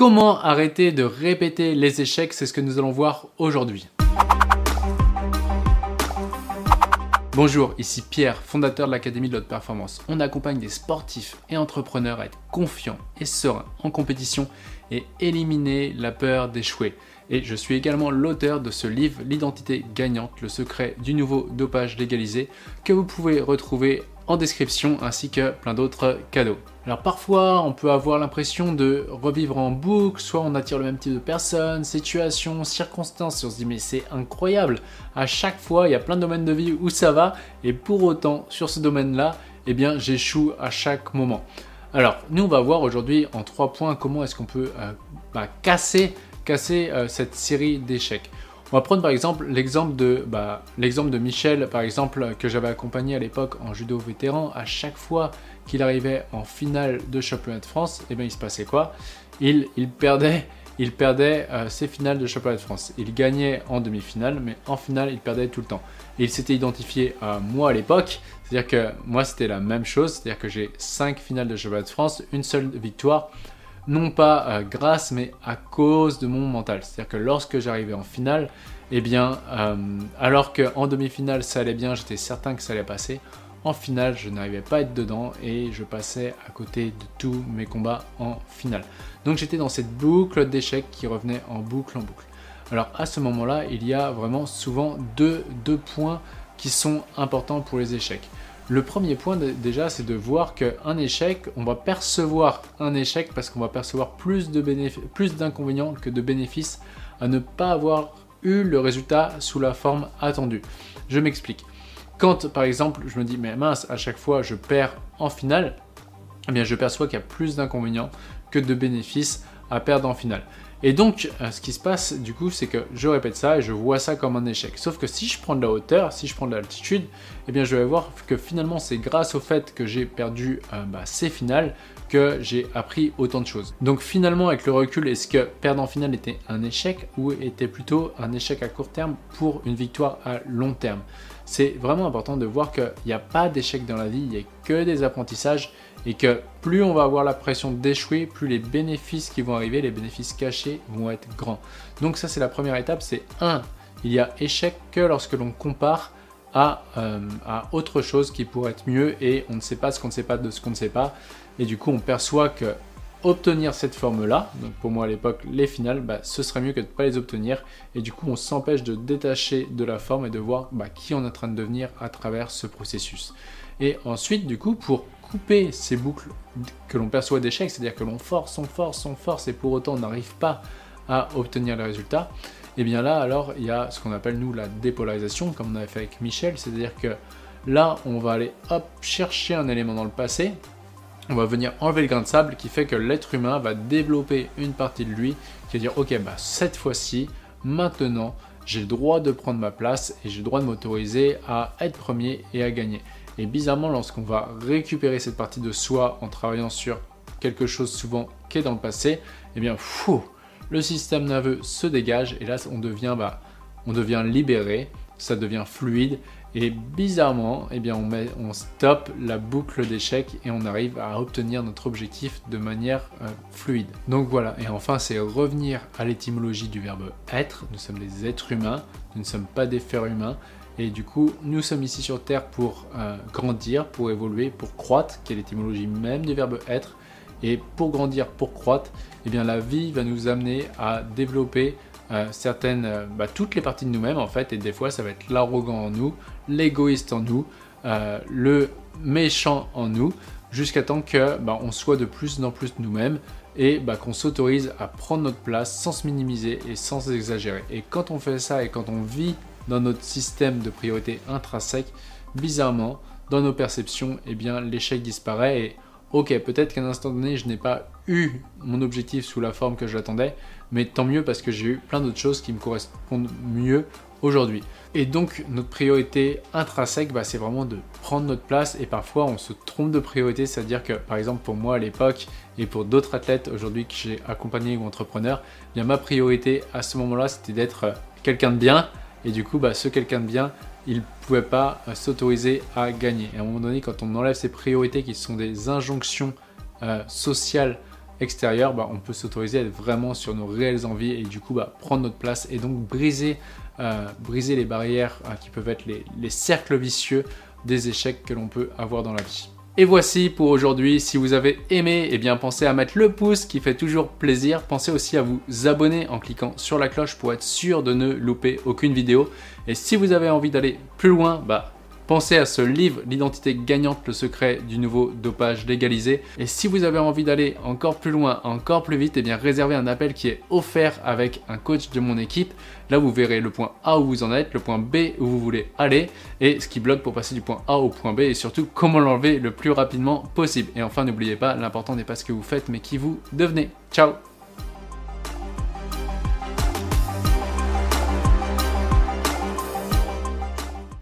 Comment arrêter de répéter les échecs C'est ce que nous allons voir aujourd'hui. Bonjour, ici Pierre, fondateur de l'Académie de l'Haute Performance. On accompagne des sportifs et entrepreneurs à être confiants et sereins en compétition et éliminer la peur d'échouer. Et je suis également l'auteur de ce livre, L'identité gagnante, le secret du nouveau dopage légalisé, que vous pouvez retrouver en description ainsi que plein d'autres cadeaux. Alors parfois on peut avoir l'impression de revivre en boucle, soit on attire le même type de personnes, situations, circonstances, et on se dit mais c'est incroyable, à chaque fois il y a plein de domaines de vie où ça va, et pour autant sur ce domaine-là, eh bien j'échoue à chaque moment. Alors nous on va voir aujourd'hui en trois points comment est-ce qu'on peut euh, bah, casser, casser euh, cette série d'échecs. On va prendre par exemple l'exemple de, bah, de Michel, par exemple, que j'avais accompagné à l'époque en judo vétéran. À chaque fois qu'il arrivait en finale de championnat de France, eh bien, il se passait quoi? Il, il, perdait, il perdait euh, ses finales de championnat de France. Il gagnait en demi-finale, mais en finale, il perdait tout le temps. Et il s'était identifié à moi à l'époque, c'est-à-dire que moi, c'était la même chose, c'est-à-dire que j'ai 5 finales de championnat de France, une seule victoire non pas euh, grâce, mais à cause de mon mental. C'est-à-dire que lorsque j'arrivais en finale, eh bien, euh, alors qu'en demi-finale ça allait bien, j'étais certain que ça allait passer, en finale je n'arrivais pas à être dedans et je passais à côté de tous mes combats en finale. Donc j'étais dans cette boucle d'échecs qui revenait en boucle en boucle. Alors à ce moment-là, il y a vraiment souvent deux, deux points qui sont importants pour les échecs. Le premier point déjà, c'est de voir qu'un échec, on va percevoir un échec parce qu'on va percevoir plus d'inconvénients que de bénéfices à ne pas avoir eu le résultat sous la forme attendue. Je m'explique. Quand par exemple je me dis mais mince, à chaque fois je perds en finale, eh bien je perçois qu'il y a plus d'inconvénients que de bénéfices à perdre en finale. Et donc, euh, ce qui se passe du coup, c'est que je répète ça et je vois ça comme un échec. Sauf que si je prends de la hauteur, si je prends de l'altitude, eh bien, je vais voir que finalement, c'est grâce au fait que j'ai perdu euh, bah, ces finales que j'ai appris autant de choses. Donc, finalement, avec le recul, est-ce que perdre en finale était un échec ou était plutôt un échec à court terme pour une victoire à long terme? C'est vraiment important de voir qu'il n'y a pas d'échec dans la vie, il n'y a que des apprentissages et que plus on va avoir la pression d'échouer, plus les bénéfices qui vont arriver, les bénéfices cachés vont être grands. Donc ça c'est la première étape, c'est 1. Il y a échec que lorsque l'on compare à, euh, à, autre chose qui pourrait être mieux et on ne sait pas ce qu'on ne sait pas de ce qu'on ne sait pas. Et du coup on perçoit que obtenir cette forme-là, donc pour moi à l'époque les finales, bah, ce serait mieux que de ne pas les obtenir. Et du coup on s'empêche de détacher de la forme et de voir bah, qui on est en train de devenir à travers ce processus. Et ensuite du coup pour couper ces boucles que l'on perçoit d'échec, c'est-à-dire que l'on force, on force, on force et pour autant on n'arrive pas à obtenir le résultat, et eh bien là alors il y a ce qu'on appelle nous la dépolarisation, comme on avait fait avec Michel, c'est-à-dire que là on va aller chercher un élément dans le passé, on va venir enlever le grain de sable qui fait que l'être humain va développer une partie de lui qui va dire ok bah cette fois-ci, maintenant j'ai le droit de prendre ma place et j'ai le droit de m'autoriser à être premier et à gagner. Et bizarrement, lorsqu'on va récupérer cette partie de soi en travaillant sur quelque chose souvent qui est dans le passé, eh bien, fou, le système nerveux se dégage et là, on devient, bah, on devient libéré, ça devient fluide et bizarrement, eh bien, on, met, stoppe la boucle d'échec et on arrive à obtenir notre objectif de manière euh, fluide. Donc voilà, et enfin, c'est revenir à l'étymologie du verbe être. Nous sommes des êtres humains, nous ne sommes pas des fers humains. Et du coup, nous sommes ici sur Terre pour euh, grandir, pour évoluer, pour croître, qui est l'étymologie même du verbe être. Et pour grandir, pour croître, eh bien la vie va nous amener à développer euh, certaines, euh, bah, toutes les parties de nous-mêmes en fait. Et des fois, ça va être l'arrogant en nous, l'égoïste en nous, le méchant en nous, jusqu'à temps que bah, on soit de plus en plus nous-mêmes et bah, qu'on s'autorise à prendre notre place sans se minimiser et sans exagérer. Et quand on fait ça et quand on vit dans notre système de priorité intrinsèque, bizarrement, dans nos perceptions, eh bien, l'échec disparaît et ok, peut-être qu'à un instant donné, je n'ai pas eu mon objectif sous la forme que je l'attendais, mais tant mieux parce que j'ai eu plein d'autres choses qui me correspondent mieux aujourd'hui. Et donc, notre priorité intrinsèque, bah, c'est vraiment de prendre notre place et parfois on se trompe de priorité, c'est-à-dire que par exemple pour moi à l'époque et pour d'autres athlètes aujourd'hui que j'ai accompagnés ou entrepreneurs, bien ma priorité à ce moment-là, c'était d'être quelqu'un de bien, et du coup, bah, ce quelqu'un de bien, il ne pouvait pas euh, s'autoriser à gagner. Et à un moment donné, quand on enlève ces priorités qui sont des injonctions euh, sociales extérieur, bah, on peut s'autoriser à être vraiment sur nos réelles envies et du coup bah, prendre notre place et donc briser, euh, les barrières euh, qui peuvent être les cercles vicieux des échecs que l'on peut avoir dans la vie. Et voici pour aujourd'hui. Si vous avez aimé, eh bien pensez à mettre le pouce qui fait toujours plaisir. Pensez aussi à vous abonner en cliquant sur la cloche pour être sûr de ne louper aucune vidéo. Et si vous avez envie d'aller plus loin, bah Pensez à ce livre, L'identité gagnante, le secret du nouveau dopage légalisé. Et si vous avez envie d'aller encore plus loin, encore plus vite, eh bien réservez un appel qui est offert avec un coach de mon équipe. Là, vous verrez le point A où vous en êtes, le point B où vous voulez aller, et ce qui bloque pour passer du point A au point B, et surtout comment l'enlever le plus rapidement possible. Et enfin, n'oubliez pas, l'important n'est pas ce que vous faites, mais qui vous devenez. Ciao